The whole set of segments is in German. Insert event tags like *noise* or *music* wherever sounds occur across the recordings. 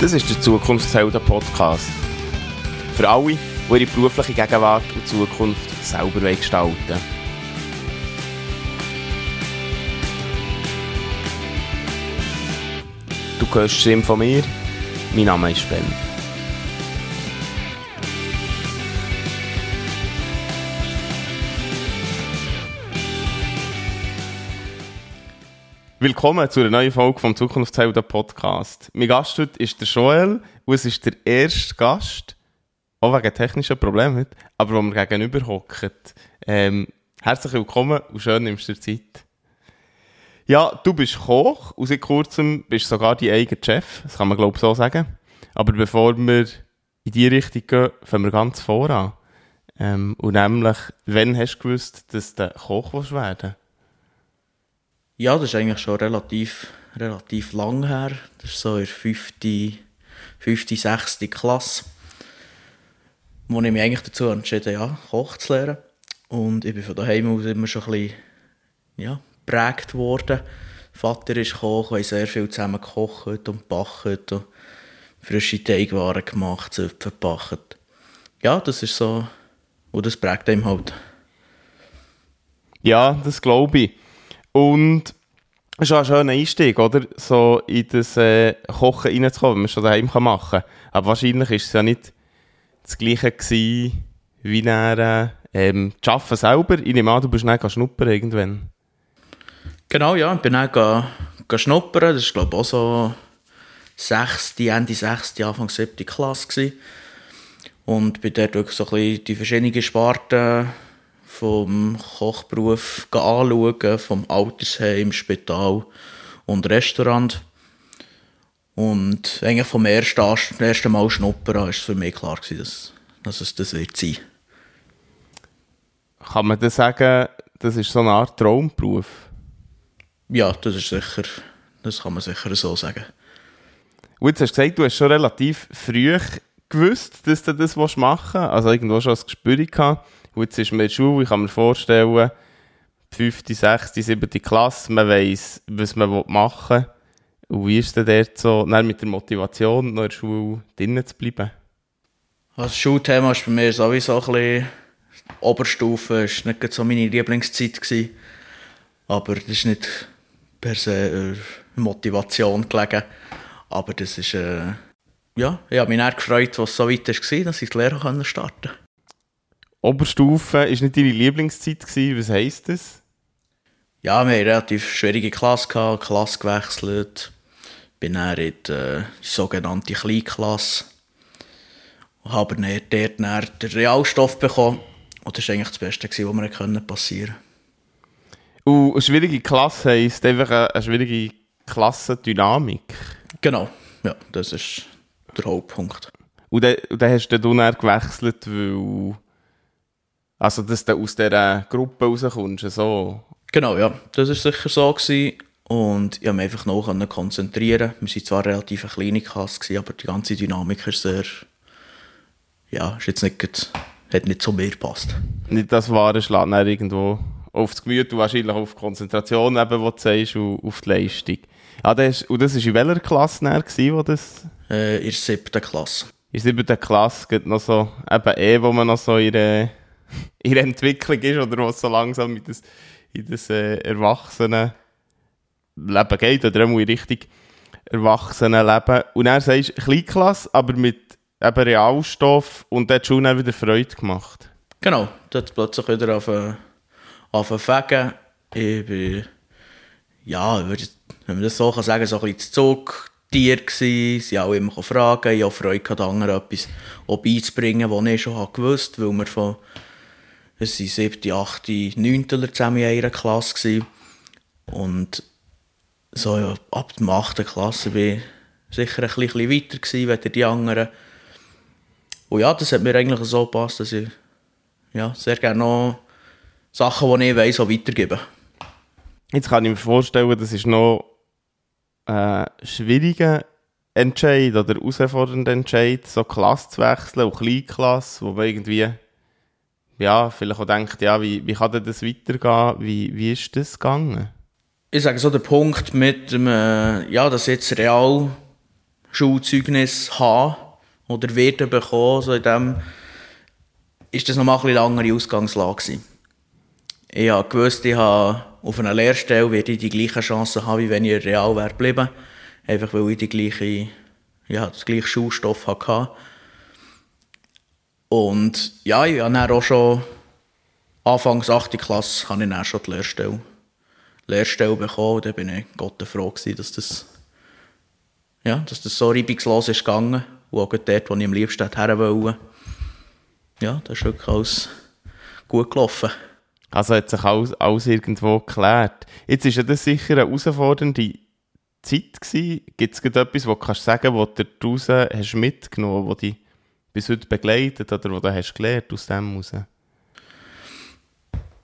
Das ist der Zukunftshelden Podcast. Für alle, die ihre berufliche Gegenwart und Zukunft selber gestalten wollen. Du hörst Stimme von mir. Mein Name ist Ben. Willkommen zu einer neuen Folge vom Zukunftshelden Podcast. Mein Gast heute ist der Joel und es ist der erste Gast, auch wegen technischen Problemen aber wo wir gegenüber hocken. Ähm, herzlich willkommen und schön nimmst du dir Zeit. Ja, du bist Koch und seit kurzem bist sogar dein eigener Chef, das kann man glaube ich so sagen. Aber bevor wir in die Richtung gehen, fangen wir ganz voran. Ähm, und nämlich, wann hast du gewusst, dass du Koch werden willst? Ja, das ist eigentlich schon relativ, relativ lang her. Das ist so in der 5., 5., 6. Klasse, wo ich mich eigentlich dazu entschieden ja, Koch zu lernen. Und ich bin von daheim aus immer schon ein bisschen ja, geprägt worden. Vater ist Koch, wir sehr viel zusammen gekocht und gebacken und frische Teigwaren gemacht, Zöpfe gebacken. Ja, das ist so, und das prägt einem halt. Ja, das glaube ich. Und es ist auch ein schöner Einstieg, oder? So in das äh, Kochen reinzukommen, wenn man es schon daheim machen kann. Aber wahrscheinlich war es ja nicht das Gleiche gewesen, wie er ähm, das Arbeiten selber. Ich nehme an, du bist nicht schnuppern irgendwann. Genau, ja. Ich bin dann schnuppern. Das war, glaube ich, auch so 6., Ende 6., Anfang 7. Klasse. Gewesen. Und bin dort wirklich so ein bisschen die verschiedenen Sparten vom Kochberuf anschauen, vom Altersheim, Spital und Restaurant. Und eigentlich vom ersten, ersten Mal schnuppern war für mich klar, gewesen, dass, dass es das wird sein. Kann man das sagen, das ist so eine Art Traumberuf? Ja, das ist sicher, das kann man sicher so sagen. Und jetzt hast du gesagt, du hast schon relativ früh gewusst, dass du das machen willst, also irgendwo schon das Gespür gehabt. Und jetzt ist man in der Schule, ich kann mir vorstellen, fünfte, sechste, siebte Klasse, man weiss, was man machen will. Und wie ist denn dort so, mit der Motivation, noch in der Schule drinnen zu bleiben? Also das Schulthema ist bei mir sowieso ein bisschen Oberstufe, war nicht so meine Lieblingszeit. Gewesen. Aber das ist nicht per se Motivation gelegen. Aber das ist, äh, ja, ich habe mich gefreut, was so weit war, dass ich die Lehre starten konnte. Oberstufe war nicht deine Lieblingszeit. Gewesen. Was heisst das? Ja, wir hatten eine relativ schwierige Klasse, gehabt, Klasse gewechselt. Bin dann in die, äh, die sogenannte Kleinklasse. Und habe dann dort dann den Realstoff bekommen. Und das war eigentlich das Beste, was mir passieren konnte. Und eine schwierige Klasse heisst einfach eine schwierige Klassendynamik? Genau, ja, das ist der Hauptpunkt. Und dann, und dann hast du dann gewechselt, weil also, dass du aus dieser Gruppe rauskommst, so. Genau, ja. Das war sicher so. Gewesen. Und ich konnte mich einfach noch konzentrieren. Wir waren zwar relativ eine kleine Klasse, aber die ganze Dynamik ist sehr... Ja, ist jetzt nicht, hat nicht zu mir gepasst. Nicht das wahre Schlag, irgendwo auf das Gemüt und wahrscheinlich auf die Konzentration, eben, wo du sagst, und auf die Leistung. Ja, das, und das war in welcher Klasse wo das... Äh, in der siebten Klasse. In der siebten Klasse gibt noch so, eben eh, wo man noch so ihre *laughs* in der Entwicklung ist oder was so langsam in das, in das äh, Erwachsenenleben geht oder auch in Richtung Erwachsenenleben. Und er sagt Kleinklasse, aber mit eben Realstoff und der hat schon wieder Freude gemacht. Genau, hat plötzlich wieder auf, äh, auf Fegen. Ich bin, ja, wenn man das so kann sagen, so ein bisschen Zugtier gsi, sie auch immer fragen, ich habe Freude anderen etwas beizubringen, was ich schon gewusst habe, weil wir von es waren siebte, achte, neunte zusammen in einer Klasse. Gewesen. Und so ja, ab der achten Klasse war ich sicher ein bisschen weiter gewesen als die anderen. Und ja, das hat mir eigentlich so gepasst, dass ich ja, sehr gerne noch Sachen, die ich weiss, auch weitergebe. Jetzt kann ich mir vorstellen, das ist noch ein schwieriger Entscheid oder herausfordernder Entscheid, so Klasse zu wechseln, auch Kleinklasse, wo man irgendwie ja, vielleicht auch denkt, ja, wie, wie kann das weitergehen? Wie, wie ist das gegangen? Ich sage so, der Punkt mit dem, äh, ja, dass jetzt real Schulzeugnis haben oder werden bekommen. So in dem ist das nochmal eine andere Ausgangslage gewesen. Ich habe gewusst, ich habe auf einer Lehrstelle werde ich die gleichen Chancen haben, wie wenn ich real wäre geblieben. Einfach weil ich die gleiche, ja, das gleiche Schulstoff hatte. Und ja, ich habe dann auch schon Anfangs 8. Klasse habe ich dann schon die Lehrstelle, Lehrstelle bekommen. Dann bin ich Gott froh gewesen, dass das, ja, dass das so reibungslos ist gegangen. Und auch dort, wo ich am liebsten her wollte. Ja, das ist wirklich alles gut gelaufen. Also hat sich alles, alles irgendwo geklärt. Jetzt ist ja das sicher eine herausfordernde Zeit. Gibt es etwas, wo du kannst sagen, was du daraus hast mitgenommen, dich bis heute begleitet oder was du hast gelernt aus dem heraus?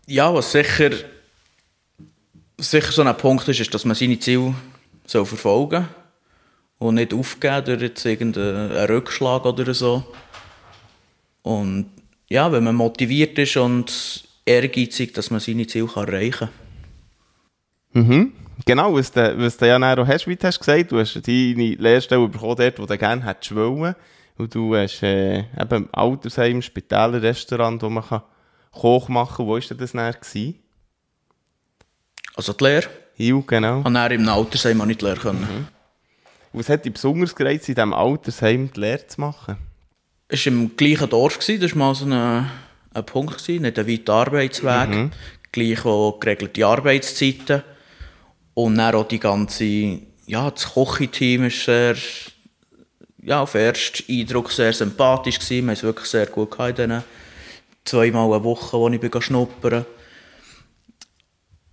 Ja, was sicher, sicher so ein Punkt ist, ist, dass man seine Ziele soll verfolgen soll und nicht aufgeben durch jetzt irgendeinen Rückschlag oder so. Und ja, wenn man motiviert ist und ehrgeizig, dass man seine Ziele kann erreichen kann. Mhm. Genau, was du, was du ja auch hast, wie du hast gesagt, du hast deine Lehrstelle bekommen dort, wo du gerne hättest wollen. Und du hast äh, eben Altersheim, Spitäler, Restaurant, wo man kann Koch machen kann. Wo war das? Gewesen? Also die Lehre? Ja, genau. Und dann im Altersheim nicht die Lehre können. Mhm. Was hat dich besonders gereizt, in diesem Altersheim die Lehre zu machen? Es war im gleichen Dorf, das war mal so ein, ein Punkt, gewesen, nicht ein weiter Arbeitsweg, mhm. gleich auch geregelte Arbeitszeiten und dann auch die ganze, ja, das Kochteam ist sehr, ja, auf den ersten Eindruck sehr sympathisch gewesen, wir haben es wirklich sehr gut gehabt in diesen zweimal eine Woche, wo ich schnuppern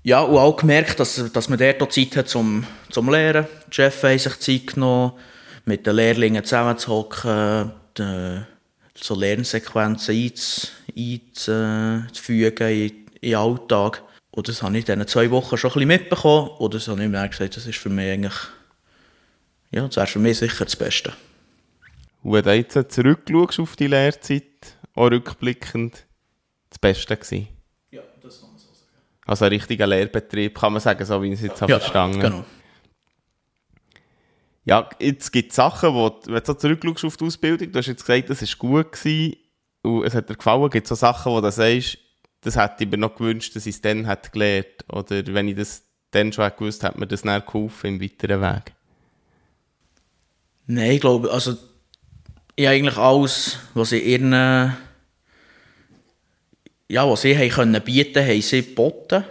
Ja, und auch gemerkt, dass, dass man dort auch Zeit hat zum, zum Lehren. Die Chefs haben sich Zeit genommen, mit den Lehrlingen zusammenzuhocken, so Lernsequenzen einzufügen in, in den Alltag. Und das habe ich in diesen zwei Wochen schon ein bisschen mitbekommen. Oder das habe ich mir gesagt, das ist für mich eigentlich, ja, das wäre für mich sicher das Beste. Und wenn du jetzt zurückschaust auf die Lehrzeit, auch rückblickend das Beste gewesen? Ja, das kann man so sagen. Also ein richtiger Lehrbetrieb, kann man sagen, so wie ich es jetzt ja, habe verstanden genau. Ja, jetzt gibt es Sachen, wo, wenn du so zurückschaust auf die Ausbildung, du hast jetzt gesagt, das war gut gewesen und es hat dir gefallen, gibt es so Sachen, wo du sagst, das hätte ich mir noch gewünscht, dass ich es dann hätte gelernt oder wenn ich das dann schon gewusst, hätte mir das dann geholfen im weiteren Weg? Nein, ich glaube, also ich eigentlich alles, was ich ihren ja, was sie haben können bieten, haben sie geboten.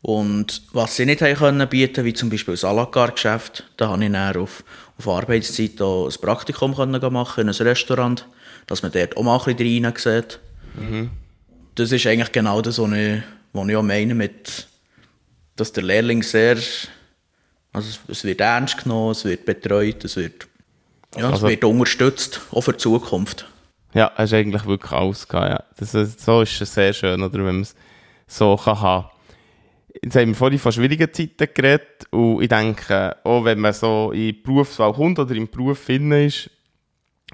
Und was sie nicht haben können bieten, wie zum Beispiel das Alagar-Geschäft, da habe ich dann auf, auf Arbeitszeit ein Praktikum können machen in einem Restaurant, dass man dort auch mal ein bisschen rein sieht. Mhm. Das ist eigentlich genau das, was ich, was ich auch meine, mit, dass der Lehrling sehr, also es wird ernst genommen, es wird betreut, es wird, ja, also, es wird unterstützt, auch für die Zukunft. Ja, hast eigentlich wirklich alles gehabt, ja. Das, so ist es sehr schön, oder, wenn man es so kann haben Jetzt haben wir vorhin von schwierigen Zeiten geredet und ich denke, auch wenn man so in die Berufswahl kommt oder im Beruf finden ist,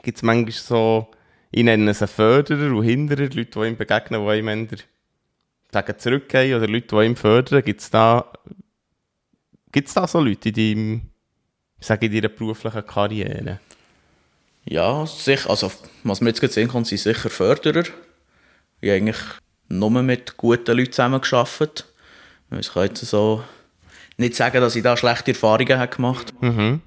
gibt es manchmal so, ich nenne es einen Förderer und Hinderer, Leute, die ihm begegnen, die ihm entweder zurückgehen oder Leute, die ihm fördern. Gibt es da, gibt's da so Leute in deinem, sage, in deiner beruflichen Karriere? Ja, sicher. Also, was mir jetzt gerade sehen kann, sind sicher Förderer. Ich habe eigentlich nur mit guten Leuten zusammengearbeitet. Ich kann jetzt so nicht sagen, dass ich da schlechte Erfahrungen gemacht habe. Mhm.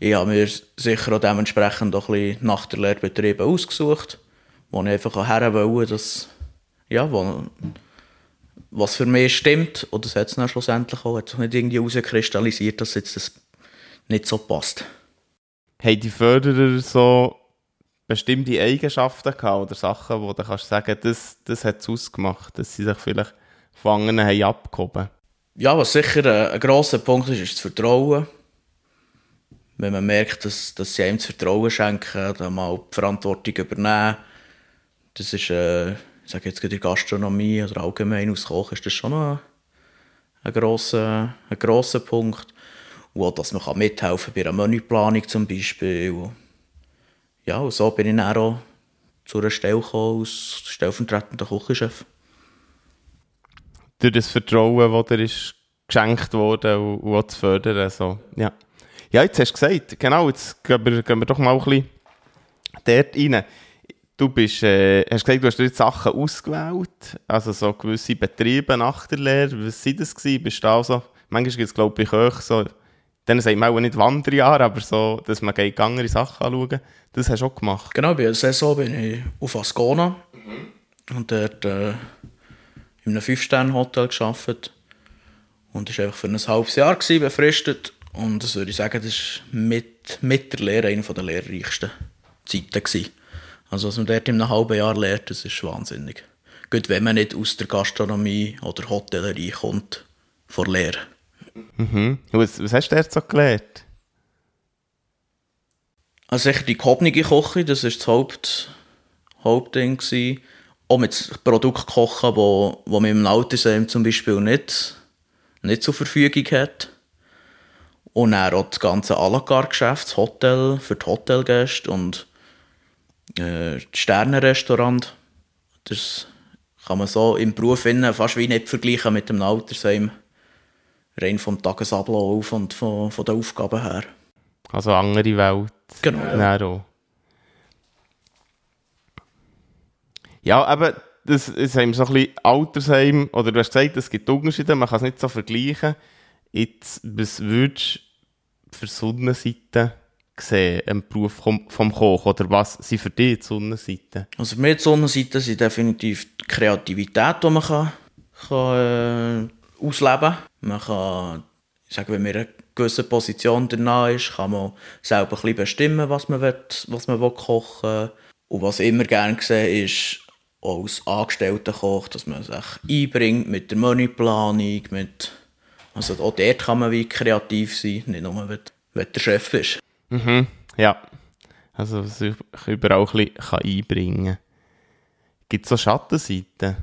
Ich habe mir sicher auch dementsprechend auch ein bisschen nach der Lehrbetriebe ausgesucht, wo ich einfach her wollte, dass, ja, wo, was für mich stimmt. Und das hat es dann schlussendlich auch. Hat sich nicht irgendwie herauskristallisiert, dass jetzt das nicht so passt haben die Förderer so bestimmte Eigenschaften gehabt oder Sachen, wo du kannst sagen, das, das hat es ausgemacht, dass sie sich vielleicht anderen haben abgehoben Ja, was sicher ein, ein grosser Punkt ist, ist das Vertrauen. Wenn man merkt, dass, dass sie einem das Vertrauen schenken, dann mal die Verantwortung übernehmen. Das ist, äh, ich sage jetzt in der Gastronomie oder allgemein aus Kochen, ist das schon ein, ein, grosser, ein grosser Punkt. Und auch, dass man mithelfen kann bei einer Menüplanung zum Beispiel. Ja, und so bin ich dann auch zu einer Stelle gekommen als stellvertretender Küchenchef. Durch das Vertrauen, das dir ist geschenkt wurde und, und auch zu fördern. So. Ja. Ja, jetzt hast du gesagt, genau, jetzt gehen wir, gehen wir doch mal ein bisschen dort rein. Du bist, äh, hast gesagt, du hast jetzt Sachen ausgewählt, also so gewisse Betriebe nach der Lehre. Was waren das? Gewesen? Bist du also, manchmal gibt es, glaube ich, auch so, dann sagt man auch nicht Wanderjahre, aber so, dass man geht andere Sachen anschauen. Das hast du auch gemacht. Genau, bei der Saison bin ich auf Ascona mhm. und dort äh, in einem Fünf-Sterne-Hotel gearbeitet. Und das war einfach für ein halbes Jahr gewesen, befristet. Und das würde ich sagen, das war mit, mit der Lehre eine der lehrreichsten Zeiten. Gewesen. Also, was man dort in einem halben Jahr lernt, das ist wahnsinnig. Gut, wenn man nicht aus der Gastronomie oder Hotellerie kommt, vor Lehre. Mhm. Was, was hast du dort so gelernt? Also sicher die gehobene Küche, das war das Haupt, Hauptding. Gewesen. Auch mit Produkten kochen, wo, wo man im Altersheim zum Beispiel nicht, nicht zur Verfügung hat. Und dann auch das ganze à la carte Geschäft, das Hotel für die Hotelgäste und äh, das Sternenrestaurant. Das kann man so im Beruf fast wie nicht vergleichen mit dem Altersheim. Rein vom Tagesablauf und von, von den Aufgaben her. Also andere Welt. Genau. Ja, ja aber das ist eben so ein bisschen Altersheim, oder du hast gesagt, es gibt Unterschiede, man kann es nicht so vergleichen. Jetzt, was würdest du für Sonnenseiten sehen im Beruf vom Koch? Oder was sind für dich die Sonnenseiten? Also für mich die Sonnenseiten sind definitiv die Kreativität, die man kann, kann äh, ausleben. Man kann, ich sage, wenn man in einer gewissen Position danach ist, kann man selber ein bisschen bestimmen, was man, will, was man will kochen will. Und was ich immer gerne sehe, ist, als Angestellter-Koch, dass man sich einbringt mit der Menüplanung, mit also auch dort kann man wie kreativ sein, nicht nur, wenn, wenn der Chef ist. Mhm, ja. Also sich überall ein bisschen einbringen kann. Gibt es so Schattenseiten?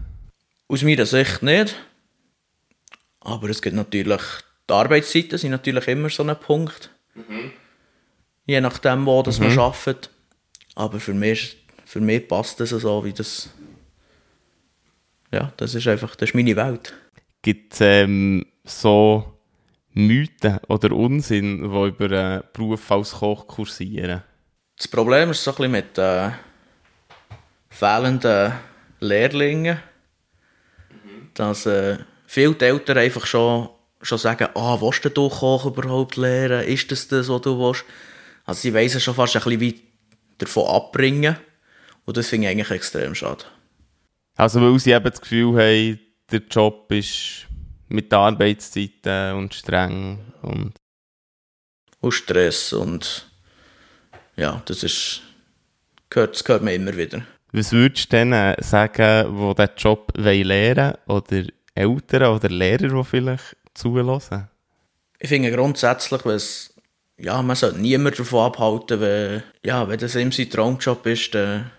Aus meiner Sicht nicht. Aber es gibt natürlich, die Arbeitszeiten sind natürlich immer so ein Punkt. Mhm. Je nachdem, wo das mhm. man arbeitet. Aber für mich, für mich passt das so, wie das... Ja, das ist einfach, das ist meine Welt. Gibt es ähm, so Mythen oder Unsinn, die über einen Beruf als Koch kursieren? Das Problem ist so ein bisschen mit äh, fehlenden Lehrlingen, mhm. dass äh, viele Eltern einfach schon, schon sagen, ah, willst du Koch überhaupt lernen? Ist das das, was du willst? Also sie weiss schon fast ein bisschen wie davon abbringen und das finde ich eigentlich extrem schade. Also weil sie eben das Gefühl haben, der Job ist mit Arbeitszeiten und streng und... Und Stress und ja, das ist, gehört, das gehört mir immer wieder. Was würdest du denen sagen, die diesen Job lernen wollen oder Eltern oder Lehrer, die vielleicht zulassen? Ich finde grundsätzlich, was ja, man sollte niemand davon abhalten, wenn, ja, wenn das ihm sein Traumjob ist, dann,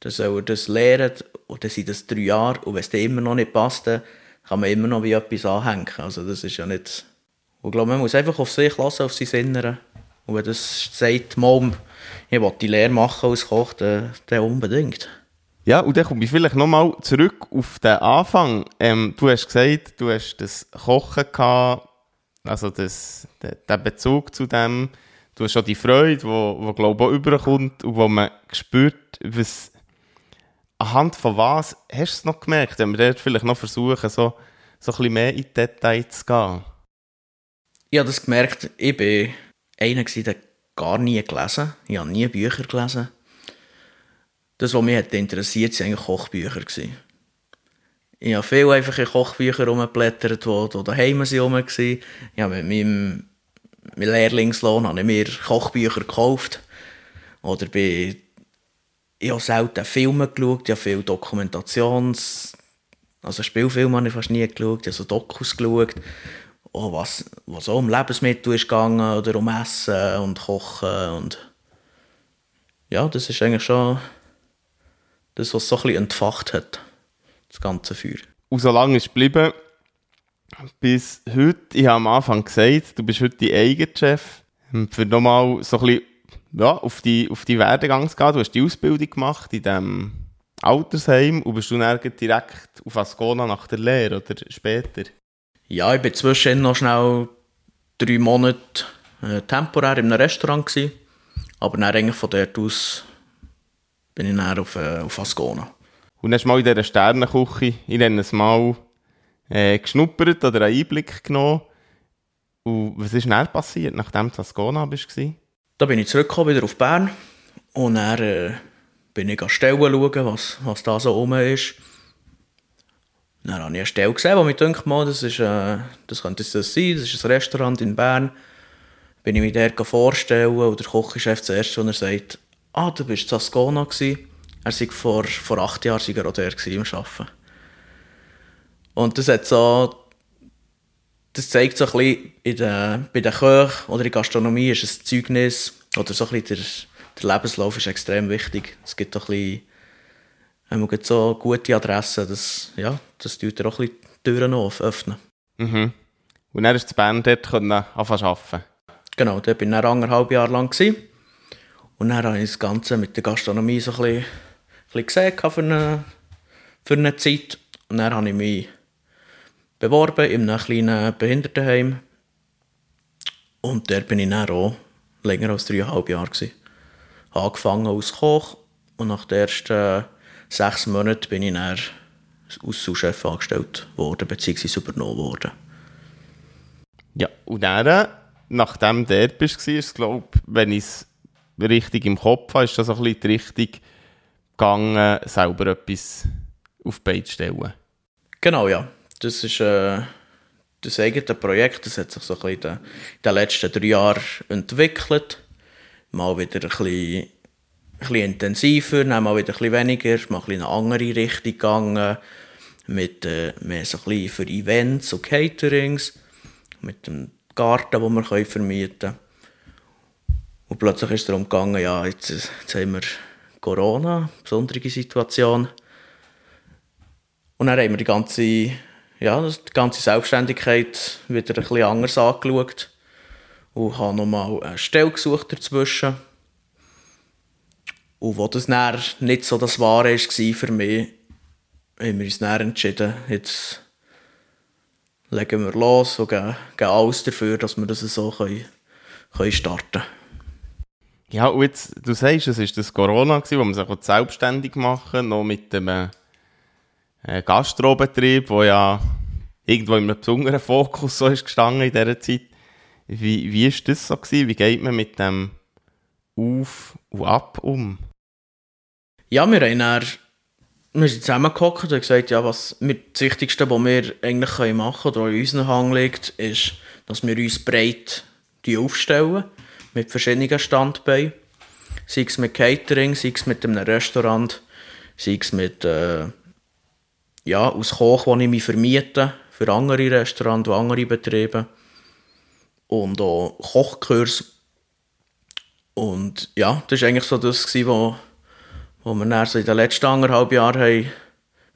dann soll er das lernen und dann sind das drei Jahre und wenn es dann immer noch nicht passt, dann kann man immer noch wie etwas anhängen. Also das ist ja nicht... Ich glaube, man muss einfach auf sich lassen, auf sein Innere. Und wenn das sagt, Mom, ich will die Lehre machen als Koch, dann, dann unbedingt. Ja, und dann komme ich vielleicht nochmal zurück auf den Anfang. Ähm, du hast gesagt, du hast das Kochen gehabt, also das, den, Bezug zu dem. Du hast schon die Freude, die, wo, glaube ich, auch überkommt und wo man spürt, was, anhand von was hast du es noch gemerkt, wenn wir dort vielleicht noch versuchen, so, so ein bisschen mehr in die Details zu gehen? Ich habe das gemerkt, ich war einer, der gar nie gelesen Ich habe nie Bücher gelesen. Das, was mich hat interessiert, waren eigentlich Kochbücher. Ich habe viel einfach in Kochbüchern rumgeblättert, die daheim waren. Ich mit meinem, meinem Lehrlingslohn habe ich mir Kochbücher gekauft. Oder bei ich habe selten Filme geschaut, ich habe viel Dokumentations... Also Spielfilme habe ich fast nie geschaut, ich habe so Dokus geschaut, oh, was, was auch um Lebensmittel ist gegangen oder um Essen und Kochen und... Ja, das ist eigentlich schon das, was so ein bisschen entfacht hat, das ganze Feuer. Und so lange ist es geblieben, bis heute, ich habe am Anfang gesagt, du bist heute dein eigener Chef. Für nochmal so ein bisschen ja, auf die, auf die Werdegang zu gehen. Du hast die Ausbildung gemacht in diesem Altersheim und bist du dann direkt auf Ascona nach der Lehre oder später? Ja, ich bin zwischen noch schnell drei Monate äh, temporär in einem Restaurant gewesen, aber dann eigentlich von dort aus bin ich dann auf, äh, auf Ascona. Und hast du mal in dieser Sternenküche, ich nenne es mal, äh, geschnuppert oder einen Einblick genommen. Und was ist dann passiert, nachdem du Ascona bist? Da bin ich zurückgekommen, wieder auf Bern. Und dann äh, bin ich an Stellen schauen, was, was da so rum ist. Dann habe ich eine Stelle gesehen, wo mir denkt, mal, das, ist, äh, das könnte das sein, das ist ein Restaurant in Bern. Bin ich mich dort vorstellen und der Kochchef zuerst, und er sagt, ah, du bist in Ascona gewesen. Er war vor, vor acht Jahren war er auch der im Arbeiten. Und das hat so, das zeigt so ein bisschen, in der, bei den Köchen oder in der Gastronomie ist ein Zeugnis, oder so ein bisschen der, der Lebenslauf ist extrem wichtig. Es gibt auch ein bisschen, man so gute Adressen, das, ja, das tut auch ein bisschen die Türen öffnen. Mhm. Und dann ist die Band dort anfangen arbeiten? Genau, dort war ich anderthalb Jahre lang. Gewesen. Und dann habe ich das Ganze mit der Gastronomie so ein bisschen, ein bisschen gesehen für eine, für eine Zeit. Und dann habe ich mich beworben in einem kleinen Behindertenheim. Und dort bin ich dann auch länger als dreieinhalb Jahre. Gewesen. Angefangen als Koch und nach den ersten sechs Monaten bin ich dann als Sous-Chef angestellt worden, beziehungsweise übernommen worden. Ja, und dann, nachdem du dort bist, war es, glaube wenn ich es richtig im Kopf habe, ist das ein bisschen die Richtung gegangen, selber etwas auf die Beine zu stellen. Genau, ja. Das ist äh, das eigene Projekt, das hat sich so ein bisschen in den, letzten drei Jahren entwickelt. Mal wieder ein bisschen, ein bisschen intensiver, dann mal wieder ein bisschen weniger, mal ein bisschen in eine andere Richtung gegangen, mit äh, mehr so ein bisschen für Events und Caterings, mit dem Garten, den wir vermieten können. Und plötzlich ist es darum gegangen, ja, jetzt, jetzt haben wir Corona, besondere Situation. Und dann haben wir die ganze, ja, die ganze Selbstständigkeit wieder ein bisschen anders angeschaut und habe nochmal eine Stelle gesucht dazwischen. Und wo das dann nicht so das Wahre war für mich, haben wir uns dann entschieden, jetzt legen wir los und geben alles dafür, dass wir das so können, können starten können. Ja, und jetzt, du sagst, es war das Corona, gewesen, wo man sich selbstständig machen noch mit dem äh, Gastrobetrieb, der ja irgendwo in einem besonderen Fokus so ist gestanden in dieser Zeit. Wie, ist das so gewesen? Wie geht man mit dem Auf und Ab um? Ja, wir haben dann, wir sind zusammengehockt und gesagt, ja, was das Wichtigste, was wir eigentlich machen können oder in unseren Hang liegt, ist, dass wir uns breit aufstellen mit verschiedenen Standbeinen. Sei es mit Catering, sei es mit einem Restaurant, sei es mit, äh, ja, aus Koch, wo ich mich vermiete für andere Restaurants und andere Betriebe. Und auch Kochkurs. Und ja, das war eigentlich so das, was wo, wo wir dann so in den letzten anderthalb Jahren haben,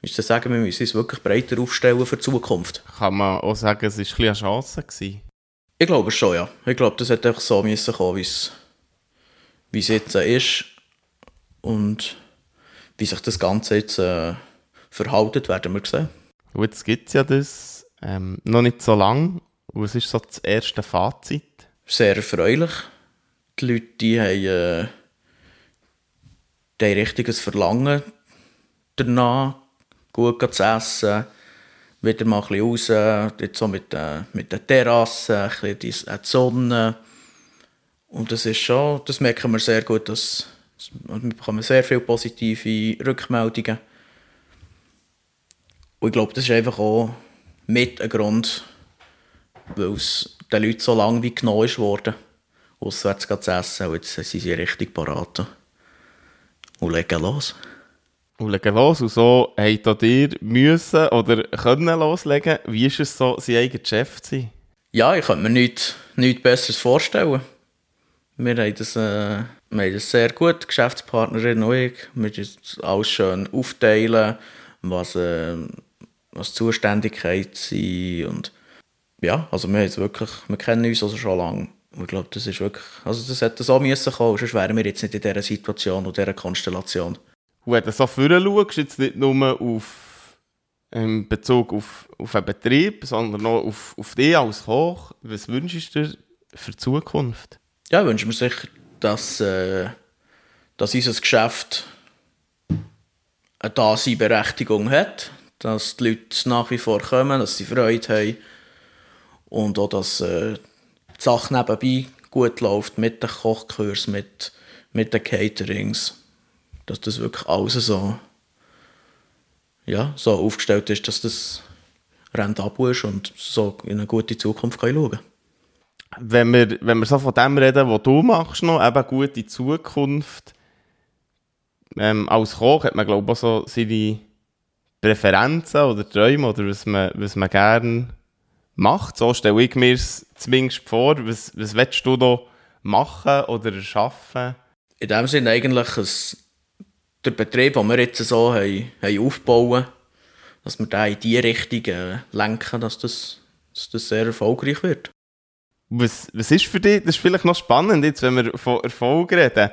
müssen sagen, wir müssen uns wirklich breiter aufstellen für die Zukunft. Kann man auch sagen, es war ein eine Chance gewesen? Ich glaube schon, ja. Ich glaube, das hätte einfach so müssen kommen, wie es jetzt ist. Und wie sich das Ganze jetzt äh, verhaltet, werden wir sehen. Und jetzt gibt es ja das ähm, noch nicht so lange. Was ist so das erste Fazit? Sehr erfreulich. Die Leute die haben, äh, die haben richtiges Verlangen danach, gut zu essen, wieder mal ein bisschen raus, jetzt so mit, äh, mit der Terrasse, ein bisschen die, Sonne. Und das ist schon, das merken wir sehr gut, dass wir bekommen sehr viele positive Rückmeldungen. Und ich glaube, das ist einfach auch mit ein Grund, weil es den Leuten so lange wie genommen ist worden, auswärts zu essen. Und jetzt sind sie richtig parat und legen los und legen los. Und so habt ihr müssen oder können loslegen. Wie ist es so, sein eigener Chef zu sein? Ja, ich könnte mir nichts, nichts Besseres vorstellen. Wir haben das, äh, wir haben das sehr gut, Geschäftspartnerin und ich. Wir das alles schön aufteilen, was, äh, was Zuständigkeit sind. Und ja, also wir, haben wirklich, wir kennen uns also schon lange. ich glaube, das ist wirklich, also das hätte so müssen kommen, sonst wären wir jetzt nicht in dieser Situation und dieser Konstellation. Und wenn du so vorne schaust, jetzt nicht nur auf, in Bezug auf, auf einen Betrieb, sondern auch auf, auf dich als Koch, was wünschst du dir für die Zukunft? Ja, ich wünsche mir sicher, dass, äh, dass unser Geschäft eine Daseinberechtigung hat, dass die Leute nach wie vor kommen, dass sie Freude haben und auch, dass äh, die Sache nebenbei gut läuft mit den Kochkursen, mit, mit den Caterings, dass das wirklich alles so, ja, so aufgestellt ist, dass das rentabel ist und so in eine gute Zukunft kann schauen kann. Wenn wir, wenn wir so von dem reden, was du machst, noch, eben gute Zukunft, ähm, als Koch hat man, glaube ich, auch so seine Präferenzen oder Träume oder was man, was man gerne macht. So stelle ich mir es zumindest vor. Was, was willst du da machen oder erschaffen? In dem Sinne eigentlich ein, der Betrieb, den wir jetzt so haben, haben aufbauen, dass wir da in die Richtung äh, lenken, dass das, dass das sehr erfolgreich wird. Was, was ist für dich, das ist vielleicht noch spannend jetzt, wenn wir von Erfolg reden,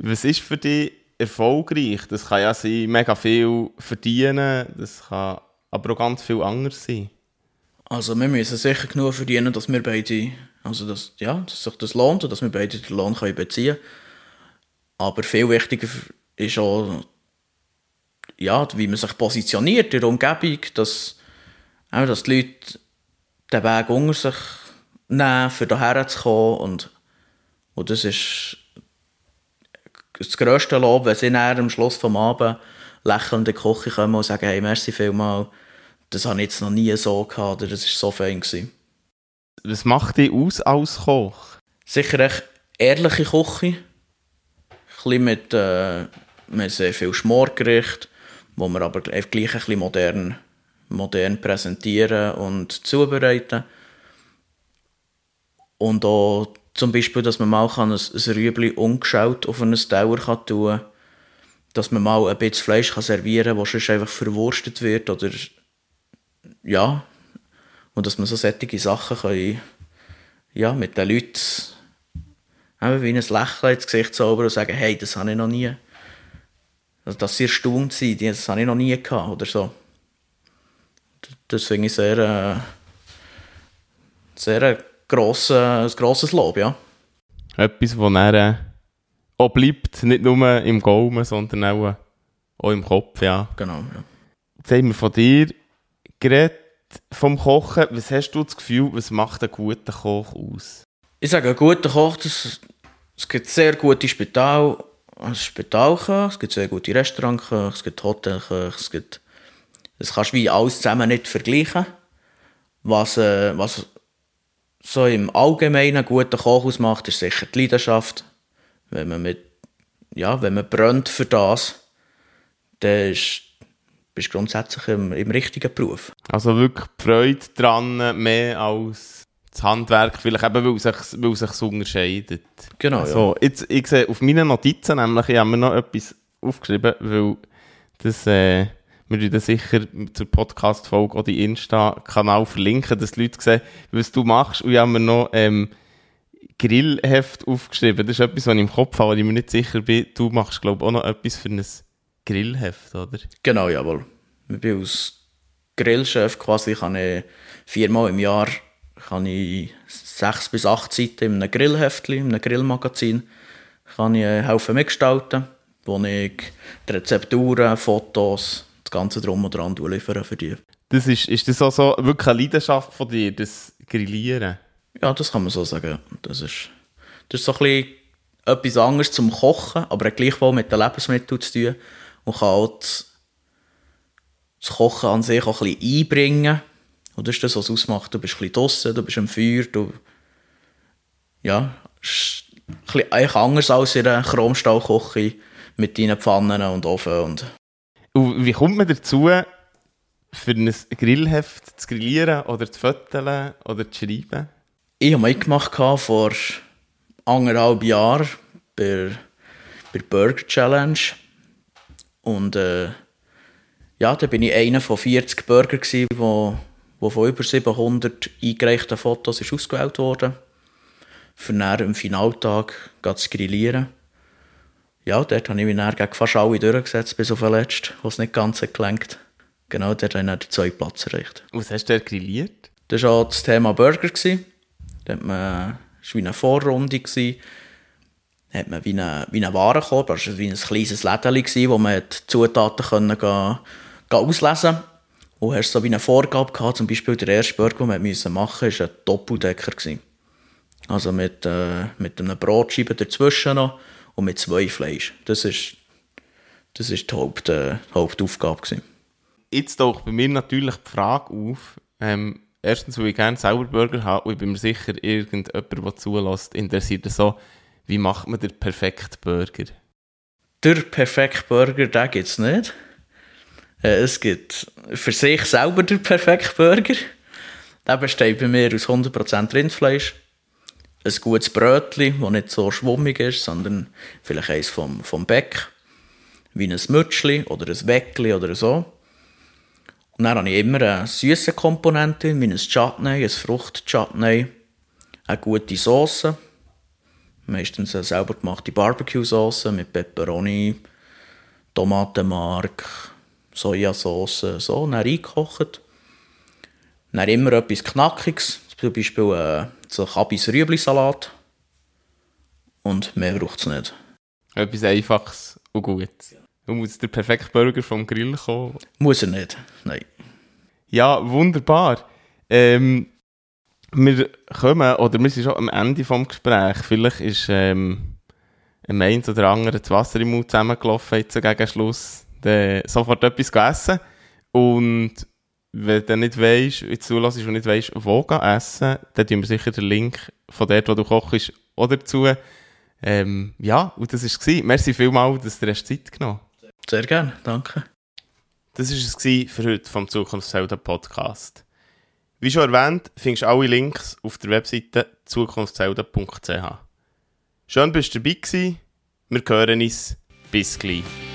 was ist für dich erfolgreich? Das kann ja sein, mega viel verdienen, das kann aber auch ganz viel anders sein. Also wir müssen sicher genug verdienen, dass wir beide, also dass, ja, dass sich das lohnt und dass wir beide den Lohn können beziehen können. Aber viel wichtiger ist auch, ja, wie man sich positioniert in der Umgebung, dass, auch, dass die Leute den Weg unter sich nehmen, für hierher zu kommen und, und das ist das grösste Lob, wenn sie dann am Schluss des Abends lächelnd in die Küche kommen und sagen, hey, merci vielmals, das habe ich jetzt noch nie so gehabt, oder das war so fein. Gewesen. Was macht dich aus als Koch? Sicher eine ehrliche Küche. Ein bisschen mit, äh, mit sehr viel Schmorgericht, wo wir aber gleich ein modern, modern präsentieren und zubereiten. Und auch zum Beispiel, dass man mal ein, ein Rüebli ungeschaut auf einen kann tun kann. Dass man mal ein bisschen Fleisch kann servieren kann, das sonst einfach verwurstet wird. Oder ja. Und dass man so solche Sachen kann, ja, mit den Leuten wie ein Lächeln ins Gesicht zaubern und sagen, hey, das habe ich noch nie. Also, dass sie erstaunt sind, das habe ich noch nie gehabt oder so. Das finde ich sehr, äh, sehr äh, grosse, ein grosses Lob, ja. Etwas, das dann äh, auch bleibt, nicht nur im Gaumen, sondern auch, auch im Kopf, ja. Genau, ja. Jetzt haben wir von dir geredet, vom Kochen. Was hast du das Gefühl, was macht ein guter Koch aus? Ich sage, ein guter Koch, das, es gibt sehr gute Spital, Spitalköche, es gibt sehr gute Restaurantköche, es gibt Hotelköche, es gibt... Das kannst du wie alles zusammen nicht vergleichen. Was, äh, was so im Allgemeinen guten Koch ausmacht, ist sicher die Leidenschaft. Wenn man, mit, ja, wenn man brennt für das, dann ist, bist grundsätzlich im, im richtigen Beruf. Also wirklich die Freude daran, mehr als das Handwerk, vielleicht eben, weil es sich, weil es sich so unterscheidet. Genau, also, ja. Jetzt, ich sehe auf meinen Notizen nämlich, ich habe mir noch etwas aufgeschrieben, weil das... Äh, wir werden sicher zur Podcast-Folge die Insta-Kanal verlinken, dass die Leute sehen, was du machst. Und ich habe mir noch ähm, Grillheft aufgeschrieben. Das ist etwas, was ich im Kopf habe, weil ich mir nicht sicher bin. Du machst, glaube ich, auch noch etwas für ein Grillheft, oder? Genau, jawohl. Ich bin als Grillchef quasi, kann ich viermal im Jahr kann ich sechs bis acht Seiten in einem Grillheftli, in einem Grillmagazin, kann ich äh, helfen mitgestalten, wo ich die Rezepturen, Fotos, das Ganze drum und dran liefern für die. Das ist, ist das also wirklich eine Leidenschaft von dir, das Grillieren? Ja, das kann man so sagen. Das ist, das ist so ein bisschen etwas anderes zum Kochen, aber gleichwohl mit den Lebensmitteln zu tun und kann auch das, das Kochen an sich auch ein bisschen einbringen. Und das ist das, was es ausmacht. Du bist ein bisschen draussen, du bist am Feuer, du... Ja, ist ein bisschen eigentlich anders als in einer Chromstahlküche mit deinen Pfannen und Ofen und... Und wie kommt man dazu, für ein Grillheft zu grillieren oder zu föteln oder zu schreiben? Ich habe mitgemacht vor anderthalb Jahren bei, bei der Burger Challenge. Und äh, ja, da bin ich einer von 40 Burger, gewesen, wo, wo von über 700 eingereichten Fotos ist ausgewählt wurde. Für dann am Finaltag zu grillieren. Ja, dort habe ich mich dann gegen fast alle durchgesetzt, bis auf den letzten, wo es nicht ganz gelenkt Genau, dort habe ich den zweiten Platz erreicht. Was hast du da grilliert? Das war auch das Thema Burger. Da man war wie eine Vorrunde. Gewesen. hat man wie einen wie eine Warenkorb, also wie ein kleines Lädchen, wo man die Zutaten können gehen, gehen auslesen konnte. Und hast so wie eine Vorgabe gehabt, zum Beispiel der erste Burger, den wir machen mussten, war ein Doppeldecker. Gewesen. Also mit, äh, mit einer Brotscheibe dazwischen noch und mit zwei Fleisch. Das ist, das ist die, Haupt, äh, Hauptaufgabe. Gewesen. Jetzt taucht bei mir natürlich die Frage auf, ähm, erstens, weil ich gerne selber Burger habe und ich bin mir sicher, irgendjemand, der zulässt, interessiert so, wie macht man den perfekten Burger? Der perfekte Burger, den gibt es nicht. Äh, es gibt für sich selber den perfekten Burger. Der besteht bei mir aus 100% Rindfleisch. Ein gutes Brötchen, das nicht so schwummig ist, sondern vielleicht eins vom, vom Beck. Wie ein Mütschli oder ein Weckli oder so. Und dann habe ich immer eine süße Komponente, wie ein Chutney, ein Frucht-Chutney, eine gute Sauce, meistens eine selber gemachte Barbecue-Sauce mit Peperoni, Tomatenmark, Sojasauce, so, dann reingekocht. Dann immer etwas Knackiges, zum Beispiel äh, so Kabis Rüebli-Salat. Und mehr braucht es nicht. Etwas Einfaches und Gutes. Und muss der perfekte Burger vom Grill kommen? Muss er nicht, nein. Ja, wunderbar. Ähm, wir kommen, oder wir sind schon am Ende des Gesprächs. Vielleicht ist ähm, ein eins oder andere das Wasser im Mund zusammengelaufen jetzt gegen Schluss. Dann sofort etwas essen. Und wenn du nicht weißt, wie du zulässt und nicht weißt, wo essen, dann tun wir sicher den Link von dort, wo du kochst, oder dazu. Ähm, ja, und das war es. Merci vielmals, dass du dir Zeit genommen hast. Sehr gerne, danke. Das war es für heute vom Zukunftshelden Podcast. Wie schon erwähnt, findest du alle Links auf der Webseite zukunftshelden.ch. Schön, dass du dabei gewesen. Wir hören uns. Bis gleich.